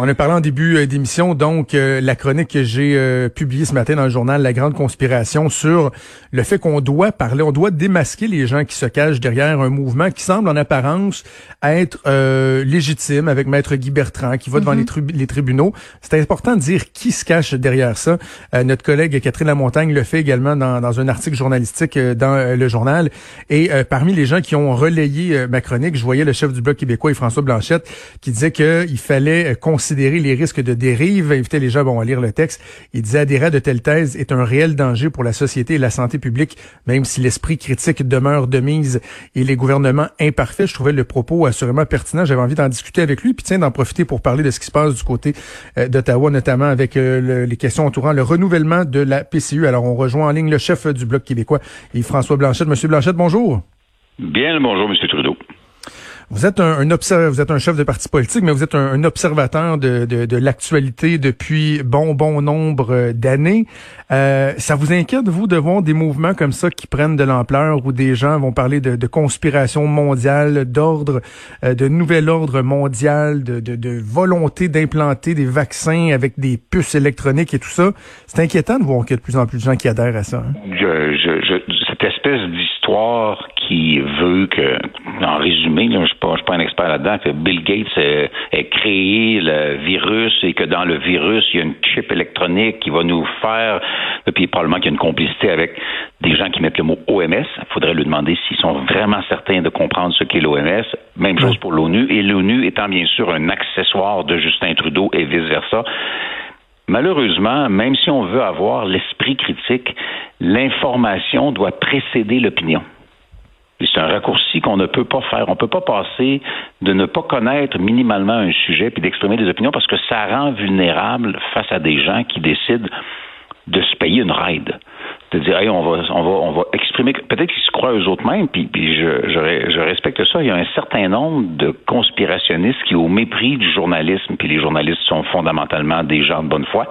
On a parlé en début euh, d'émission, donc, euh, la chronique que j'ai euh, publiée ce matin dans le journal La Grande Conspiration sur le fait qu'on doit parler, on doit démasquer les gens qui se cachent derrière un mouvement qui semble en apparence être légitime avec Maître Guy Bertrand qui va devant les, tribunaux. C'est important de dire qui se cache derrière ça. notre collègue Catherine Lamontagne le fait également dans, dans un article journalistique dans le journal. Et parmi les gens qui ont relayé ma chronique, je voyais le chef du Bloc québécois et François Blanchette qui disait qu'il fallait considérer considérer les risques de dérive, les gens bon, à lire le texte. Il disait adhérer de telles thèses est un réel danger pour la société et la santé publique, même si l'esprit critique demeure de mise et les gouvernements imparfaits. Je trouvais le propos assurément pertinent. J'avais envie d'en discuter avec lui, puis tiens, d'en profiter pour parler de ce qui se passe du côté euh, d'Ottawa, notamment avec euh, les questions entourant le renouvellement de la PCU. Alors, on rejoint en ligne le chef du Bloc québécois, et François Blanchette. Monsieur Blanchette, bonjour. Bien bonjour, Monsieur Trudeau. Vous êtes un, un vous êtes un chef de parti politique, mais vous êtes un, observateur de, de, de l'actualité depuis bon bon nombre euh, d'années. Euh, ça vous inquiète vous de voir des mouvements comme ça qui prennent de l'ampleur, où des gens vont parler de, de conspiration mondiale, d'ordre, euh, de nouvel ordre mondial, de, de, de volonté d'implanter des vaccins avec des puces électroniques et tout ça? C'est inquiétant de voir qu'il y a de plus en plus de gens qui adhèrent à ça. Hein? Cette espèce d'histoire qui veut que, en résumé, là, je ne suis pas un expert là-dedans, que Bill Gates ait, créé le virus et que dans le virus, il y a une chip électronique qui va nous faire, et puis probablement qu'il y a une complicité avec des gens qui mettent le mot OMS. Il faudrait lui demander s'ils sont vraiment certains de comprendre ce qu'est l'OMS. Même chose pour l'ONU. Et l'ONU étant bien sûr un accessoire de Justin Trudeau et vice-versa. Malheureusement, même si on veut avoir l'esprit critique, l'information doit précéder l'opinion. C'est un raccourci qu'on ne peut pas faire. On ne peut pas passer de ne pas connaître minimalement un sujet puis d'exprimer des opinions parce que ça rend vulnérable face à des gens qui décident de se payer une ride. De dire, hey, on va, on va, on va exprimer. Peut-être qu'ils se croient eux autres mêmes, puis, puis je, je, je, respecte ça. Il y a un certain nombre de conspirationnistes qui, au mépris du journalisme, puis les journalistes sont fondamentalement des gens de bonne foi,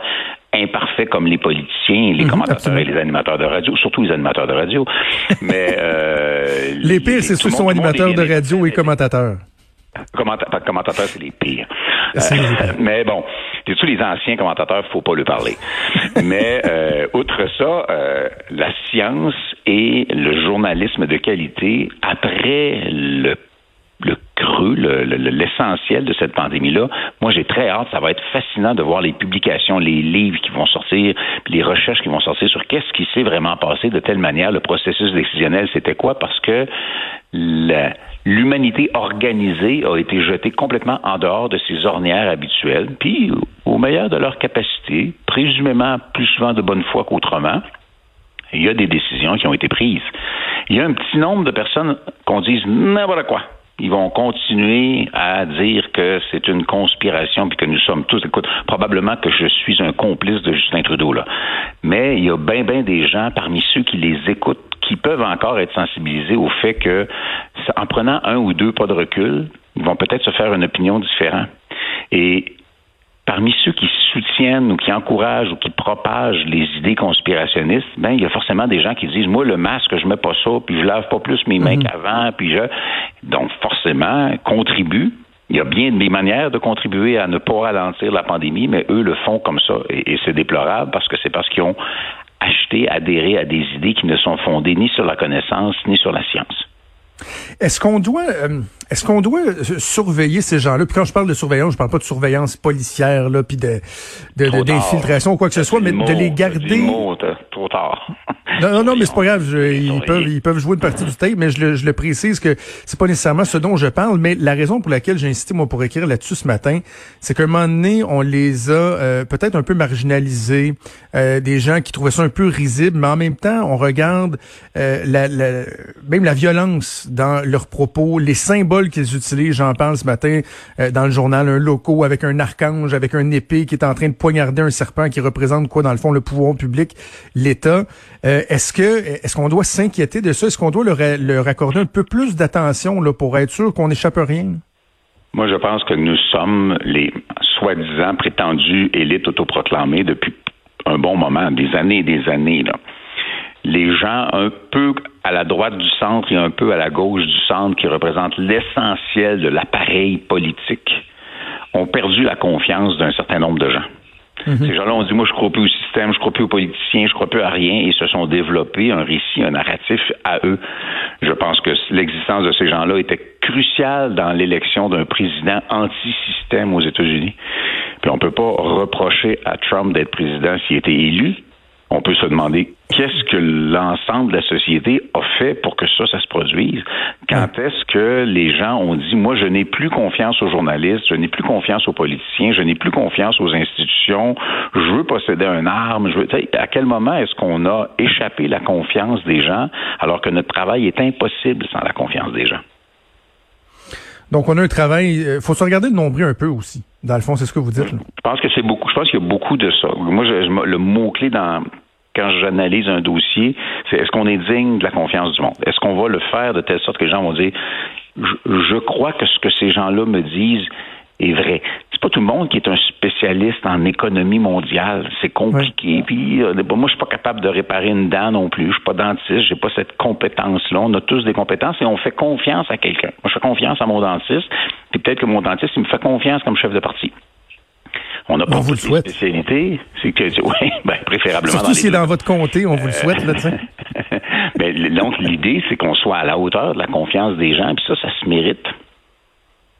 imparfaits comme les politiciens, les mhm, commentateurs et les animateurs de radio, surtout les animateurs de radio. Mais euh, les pires, c'est ceux qui sont animateurs de radio et commentateurs. commentateurs, c'est les pires. Euh, mais bon, tous les anciens commentateurs, faut pas le parler. mais euh, outre ça, euh, la science et le journalisme de qualité après le le creux, l'essentiel de cette pandémie-là. Moi, j'ai très hâte. Ça va être fascinant de voir les publications, les livres qui vont sortir, les recherches qui vont sortir sur qu'est-ce qui s'est vraiment passé de telle manière. Le processus décisionnel, c'était quoi? Parce que l'humanité organisée a été jetée complètement en dehors de ses ornières habituelles, puis au meilleur de leur capacité, présumément plus souvent de bonne foi qu'autrement, il y a des décisions qui ont été prises. Il y a un petit nombre de personnes qu'on dise n'importe quoi ils vont continuer à dire que c'est une conspiration puis que nous sommes tous, écoute, probablement que je suis un complice de Justin Trudeau là. Mais il y a bien bien des gens parmi ceux qui les écoutent qui peuvent encore être sensibilisés au fait que en prenant un ou deux pas de recul, ils vont peut-être se faire une opinion différente. Et parmi ceux qui soutiennent ou qui encouragent ou qui propagent les idées conspirationnistes, ben il y a forcément des gens qui disent moi le masque je mets pas ça puis je lave pas plus mes mains mhm. qu'avant puis je donc forcément contribue il y a bien des manières de contribuer à ne pas ralentir la pandémie, mais eux le font comme ça. Et, c'est déplorable parce que c'est parce qu'ils ont acheté, adhéré à des idées qui ne sont fondées ni sur la connaissance ni sur la science. Est-ce qu'on doit euh, est-ce qu'on doit euh, surveiller ces gens-là? Puis quand je parle de surveillance, je parle pas de surveillance policière, là, puis de, d'infiltration ou quoi que ce soit, mais de les garder. trop tard. Non, non, non, mais c'est pas grave. ils, peuvent, ils peuvent jouer une partie du tape, mais je le, je le précise que c'est pas nécessairement ce dont je parle. Mais la raison pour laquelle j'ai insisté, moi, pour écrire là-dessus ce matin, c'est qu'à un moment donné, on les a euh, peut-être un peu marginalisés, euh, des gens qui trouvaient ça un peu risible, mais en même temps, on regarde la, la, même la violence dans leurs propos, les symboles symboles qu'ils utilisent, j'en parle ce matin euh, dans le journal, un loco avec un archange, avec un épée qui est en train de poignarder un serpent qui représente quoi dans le fond le pouvoir public, l'État. Euh, est-ce que est-ce qu'on doit s'inquiéter de ça? Est-ce qu'on doit leur, accorder un peu plus d'attention là pour être sûr qu'on n'échappe rien? Moi, je pense que nous sommes les soi-disant prétendus élites autoproclamées depuis un bon moment, des années et des années les gens un peu à la droite du centre et un peu à la gauche du centre, qui représentent l'essentiel de l'appareil politique, ont perdu la confiance d'un certain nombre de gens. Mhm. Ces gens-là ont dit, moi, je crois plus au système, je crois plus aux politiciens, je crois plus à rien, et se sont développés un récit, un narratif à eux. Je pense que l'existence de ces gens-là était cruciale dans l'élection d'un président anti-système aux États-Unis. Puis on peut pas reprocher à Trump d'être président s'il était élu, on peut se demander qu'est-ce que l'ensemble de la société a fait pour que ça, ça se produise? Quand est-ce que les gens ont dit, moi, je n'ai plus confiance aux journalistes, je n'ai plus confiance aux politiciens, je n'ai plus confiance aux institutions, je veux posséder un arme, je veux, à quel moment est-ce qu'on a échappé la confiance des gens alors que notre travail est impossible sans la confiance des gens? Donc, on a un travail. Il euh, faut se regarder le nombril un peu aussi. Dans le fond, c'est ce que vous dites. Je pense que c'est beaucoup. Je pense qu'il y a beaucoup de ça. Moi, le mot-clé dans quand j'analyse un dossier, c'est est-ce qu'on est digne de la confiance du monde? Est-ce qu'on va le faire de telle sorte que les gens vont dire je crois que ce que ces gens-là me disent est vrai. C'est pas tout le monde qui est un spécialiste en économie mondiale. C'est compliqué. Puis euh, moi, je suis pas capable de réparer une dent non plus. Je suis pas dentiste. J'ai pas cette compétence-là. On a tous des compétences et on fait confiance à quelqu'un. Moi, je fais confiance à mon dentiste. Puis peut-être que mon dentiste, il me fait confiance comme chef de parti. On n'a pas vous le souhaite. spécialité. C'est que, oui, ben, préférablement. Surtout si dans votre comté, on vous le souhaite, là, ben, donc, l'idée, c'est qu'on soit à la hauteur de la confiance des gens, puis ça, ça se mérite.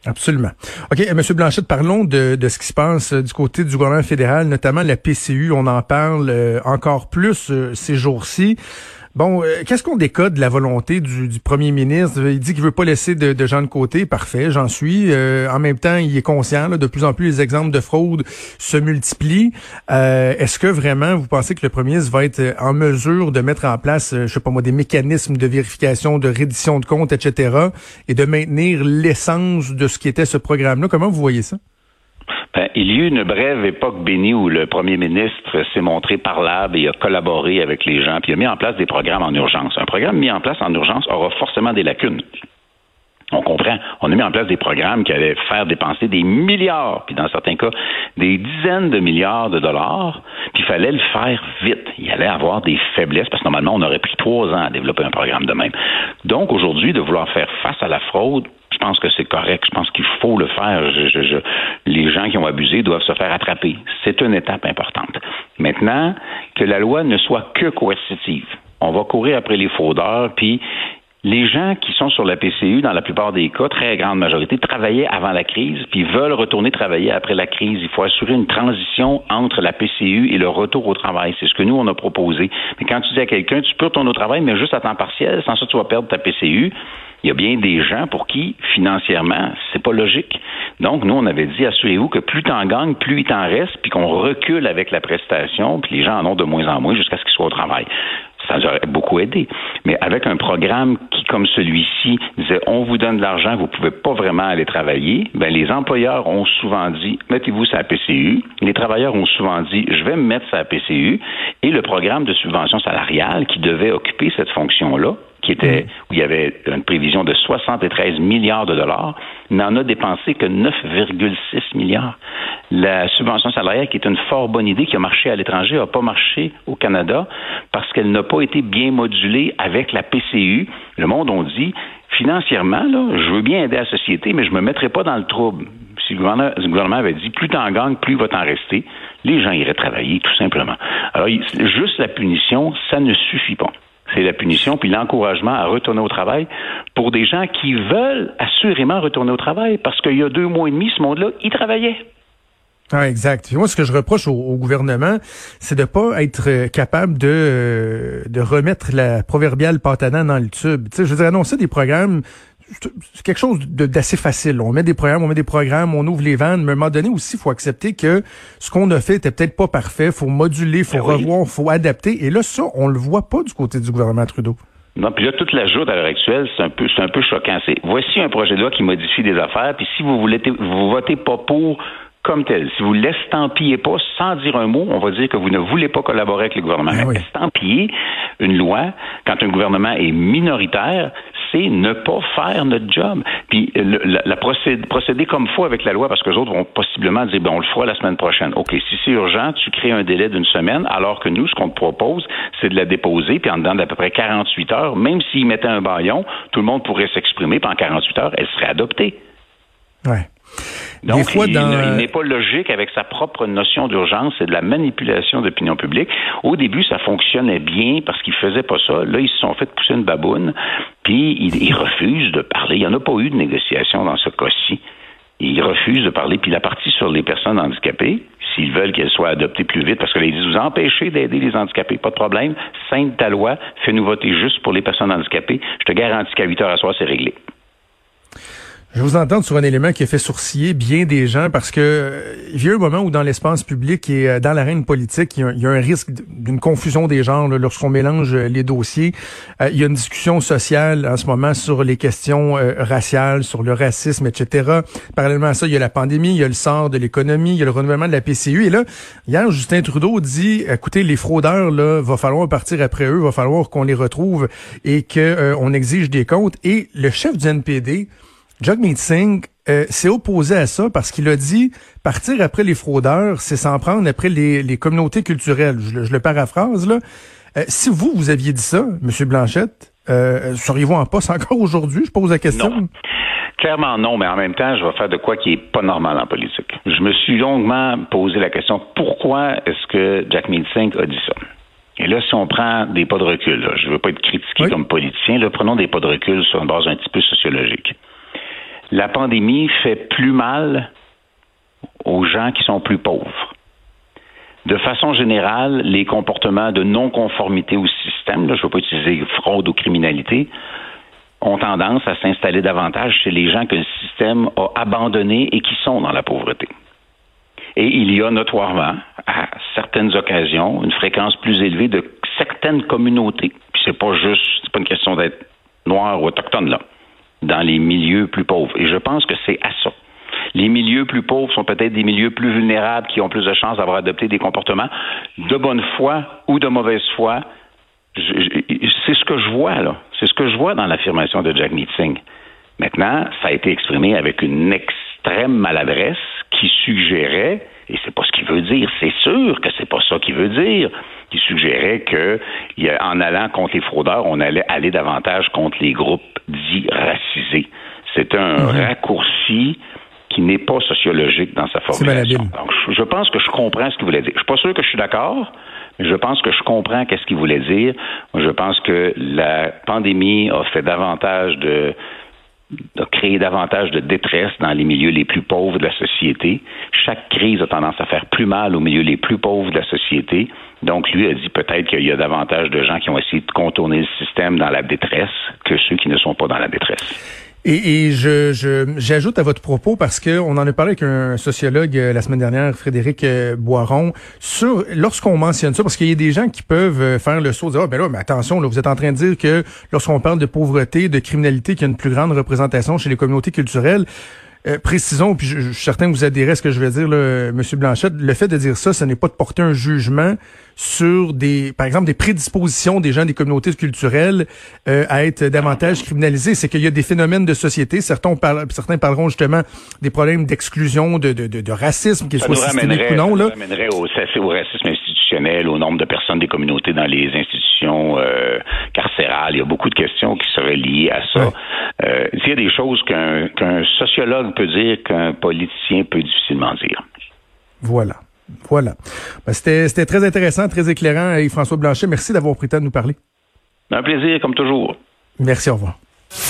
Absolument. OK, euh, M. Blanchette, parlons de, de ce qui se passe euh, du côté du gouvernement fédéral, notamment la PCU. On en parle euh, encore plus ces jours-ci. Bon, euh, qu'est-ce qu'on décode de la volonté du, premier ministre? Il dit qu'il veut pas laisser de, gens de côté. Parfait, j'en suis. Euh, en même temps, il est conscient, de plus en plus, les exemples de fraude se multiplient. Euh, est-ce que vraiment, vous pensez que le premier ministre va être en mesure de mettre en place, je sais pas moi, des mécanismes de vérification, de reddition de comptes, etc., et de maintenir l'essence de ce qui était ce programme-là? Comment vous voyez ça? Ben, il y a eu une brève époque bénie où le premier ministre s'est montré parlable et a collaboré avec les gens, puis a mis en place des programmes en urgence. Un programme mis en place en urgence aura forcément des lacunes. On comprend. On a mis en place des programmes qui allaient faire dépenser des milliards, puis dans certains cas, des dizaines de milliards de dollars, puis il fallait le faire vite. Il allait avoir des faiblesses, parce que normalement, on aurait pris trois ans à développer un programme de même. Donc, aujourd'hui, de vouloir faire face à la fraude, pense que c'est correct. Je pense qu'il faut le faire. les gens qui ont abusé doivent se faire attraper. C'est une étape importante. Maintenant, que la loi ne soit que coercitive. On va courir après les fraudeurs, puis les gens qui sont sur la PCU, dans la plupart des cas, très grande majorité, travaillaient avant la crise, puis veulent retourner travailler après la crise. Il faut assurer une transition entre la PCU et le retour au travail. C'est ce que nous, on a proposé. Mais quand tu dis à quelqu'un, tu peux retourner au travail, mais juste à temps partiel, sans ça, tu vas perdre ta PCU, il y a bien des gens pour qui, financièrement, c'est pas logique. Donc, nous, on avait dit, assurez-vous que plus t'en gagnes, plus il t'en reste, puis qu'on recule avec la prestation, puis les gens en ont de moins en moins jusqu'à ce qu'ils soient au travail. Ça nous aurait beaucoup aidé. Mais avec un programme qui, comme celui-ci, disait on vous donne de l'argent, vous pouvez pas vraiment aller travailler, ben les employeurs ont souvent dit mettez-vous sur la PCU. Les travailleurs ont souvent dit je vais me mettre sur la PCU. Et le programme de subvention salariale qui devait occuper cette fonction-là, qui était mm. où il y avait une prévision de 73 milliards de dollars, n'en a dépensé que 9,6 milliards. La subvention salariale, qui est une fort bonne idée, qui a marché à l'étranger, n'a pas marché au Canada parce qu'elle n'a pas été bien modulée avec la PCU. Le monde on dit financièrement, là, je veux bien aider la société, mais je me mettrai pas dans le trouble. Si le gouvernement, avait dit plus t'en gagnes, plus il va t'en rester, les gens iraient travailler, tout simplement. Alors, juste la punition, ça ne suffit pas c'est la punition, puis l'encouragement à retourner au travail pour des gens qui veulent assurément retourner au travail, parce qu'il y a deux mois et demi, ce monde-là, il travaillait. Ah, exact. moi, ce que je reproche au, gouvernement, c'est de pas être euh, capable de, euh, de remettre la proverbiale pâte dans le tube. Tu sais, je veux dire, annoncer des programmes c'est quelque chose d'assez facile. On met des programmes, on met des programmes, on ouvre les vannes, mais à un moment donné aussi, il faut accepter que ce qu'on a fait était peut-être pas parfait. faut moduler, faut ben revoir, faut adapter. Et là, ça, on le voit pas du côté du gouvernement Trudeau. Non, puis là, toute la joute à l'heure actuelle, c'est un peu, c'est un peu choquant. C'est voici un projet de loi qui modifie des affaires, puis si vous voulez, vous votez pas pour comme tel. Si vous l'estampillez pas sans dire un mot, on va dire que vous ne voulez pas collaborer avec le gouvernement. Ben oui. Estampiller une loi quand un gouvernement est minoritaire, c'est ne pas faire notre job. Puis le, la, la procéder, procéder, comme faut avec la loi, parce que les autres vont possiblement dire, bon, on le fera la semaine prochaine. OK, si c'est urgent, tu crées un délai d'une semaine, alors que nous, ce qu'on te propose, c'est de la déposer, puis en dedans d'à peu près 48 heures, même s'ils mettaient un baillon, tout le monde pourrait s'exprimer, puis en 48 heures, elle serait adoptée. Ouais. Donc, Des fois, il, dans... il n'est pas logique avec sa propre notion d'urgence, c'est de la manipulation d'opinion publique. Au début, ça fonctionnait bien parce qu'ils faisaient pas ça. Là, ils se sont fait pousser une baboune, puis ils, ils refusent de parler. Il n'y en a pas eu de négociation dans ce cas-ci. Ils refusent de parler. Puis la partie sur les personnes handicapées, s'ils veulent qu'elles soient adoptées plus vite, parce que là, ils disent, vous empêchez d'aider les handicapés, pas de problème. Sainte ta loi, fais-nous voter juste pour les personnes handicapées. Je te garantis qu'à 8 heures à soir, c'est réglé. Je vous entends sur un élément qui a fait sourciller bien des gens parce que euh, il y a un moment où dans l'espace public et euh, dans l'arène politique, il y, a, un risque d'une confusion des genres lorsqu'on mélange euh, les dossiers. Il y a une discussion sociale en ce moment sur les questions raciales, sur le racisme, etc. Parallèlement à ça, il y a la pandémie, il y a le sort de l'économie, il y a le renouvellement de la PCU. Et là, hier, Justin Trudeau dit, écoutez, les fraudeurs, là, va falloir partir après eux, va falloir qu'on les retrouve et qu'on exige des comptes. Et le chef du NPD, Jagmeet Singh euh, s'est opposé à ça parce qu'il a dit partir après les fraudeurs, c'est s'en prendre après les, les, communautés culturelles. Je, je le paraphrase là. Euh, si vous vous aviez dit ça, Monsieur Blanchette, euh, seriez-vous en poste encore aujourd'hui? Je pose la question. Non. Clairement non, mais en même temps, je vais faire de quoi qui est pas normal en politique. Je me suis longuement posé la question pourquoi est-ce que Jagmeet Singh a dit ça? Et là, si on prend des pas de recul, là, je ne veux pas être critiqué oui. comme politicien, là, prenons des pas de recul sur une base un petit peu sociologique la pandémie fait plus mal aux gens qui sont plus pauvres. De façon générale, les comportements de non-conformité au système, là, je ne veux pas utiliser fraude ou criminalité, ont tendance à s'installer davantage chez les gens que le système a abandonnés et qui sont dans la pauvreté. Et il y a notoirement, à certaines occasions, une fréquence plus élevée de certaines communautés. Puis c'est pas juste, c'est pas une question d'être noir ou autochtone là dans les milieux plus pauvres. Et je pense que c'est à ça. Les milieux plus pauvres sont peut-être des milieux plus vulnérables qui ont plus de chances d'avoir adopté des comportements de bonne foi ou de mauvaise foi. C'est ce que je vois, là. C'est ce que je vois dans l'affirmation de Jack Singh. Maintenant, ça a été exprimé avec une extrême maladresse qui suggérait, et c'est pas ce qu'il veut dire, c'est sûr que c'est pas ça qu'il veut dire, qui suggérait que, en allant contre les fraudeurs, on allait aller davantage contre les groupes dits racisés. C'est un -hmm. raccourci qui n'est pas sociologique dans sa formulation. Donc, je pense que je comprends ce qu'il voulait dire. Je suis pas sûr que je suis d'accord, mais je pense que je comprends qu'est-ce qu'il voulait dire. Je pense que la pandémie a fait davantage de de créer davantage de détresse dans les milieux les plus pauvres de la société. Chaque crise a tendance à faire plus mal aux milieux les plus pauvres de la société. Donc, lui a dit peut-être qu'il y a davantage de gens qui ont essayé de contourner le système dans la détresse que ceux qui ne sont pas dans la détresse. Et, je, j'ajoute à votre propos parce que on en a parlé avec un sociologue euh, la semaine dernière, Frédéric euh, Boiron, sur lorsqu'on mentionne ça, parce qu'il y a des gens qui peuvent euh, faire le saut, dire ah ben là, mais attention, là, vous êtes en train de dire que lorsqu'on parle de pauvreté, de criminalité, qu'il y a une plus grande représentation chez les communautés culturelles. Euh, précisons, puis je, je, suis certain que vous adhérez à ce que je vais dire, là, M. Blanchette, le fait de dire ça, ce n'est pas de porter un jugement sur des, par exemple, des prédispositions des gens des communautés culturelles euh, à être davantage criminalisés. C'est qu'il y a des phénomènes de société. Certains, certains parleront justement des problèmes d'exclusion, de, de, de, de, racisme, qu'ils soient systémiques ou non. Ça là. ramènerait au, au racisme au nombre de personnes des communautés dans les institutions euh, carcérales. Il y a beaucoup de questions qui seraient liées à ça. Ouais. Euh, il y a des choses qu'un qu'un sociologue peut dire qu'un politicien peut difficilement dire. Voilà. Voilà. Ben, C'était très intéressant, très éclairant. Et François Blanchet, merci d'avoir pris le temps de nous parler. Un plaisir, comme toujours. Merci, au revoir.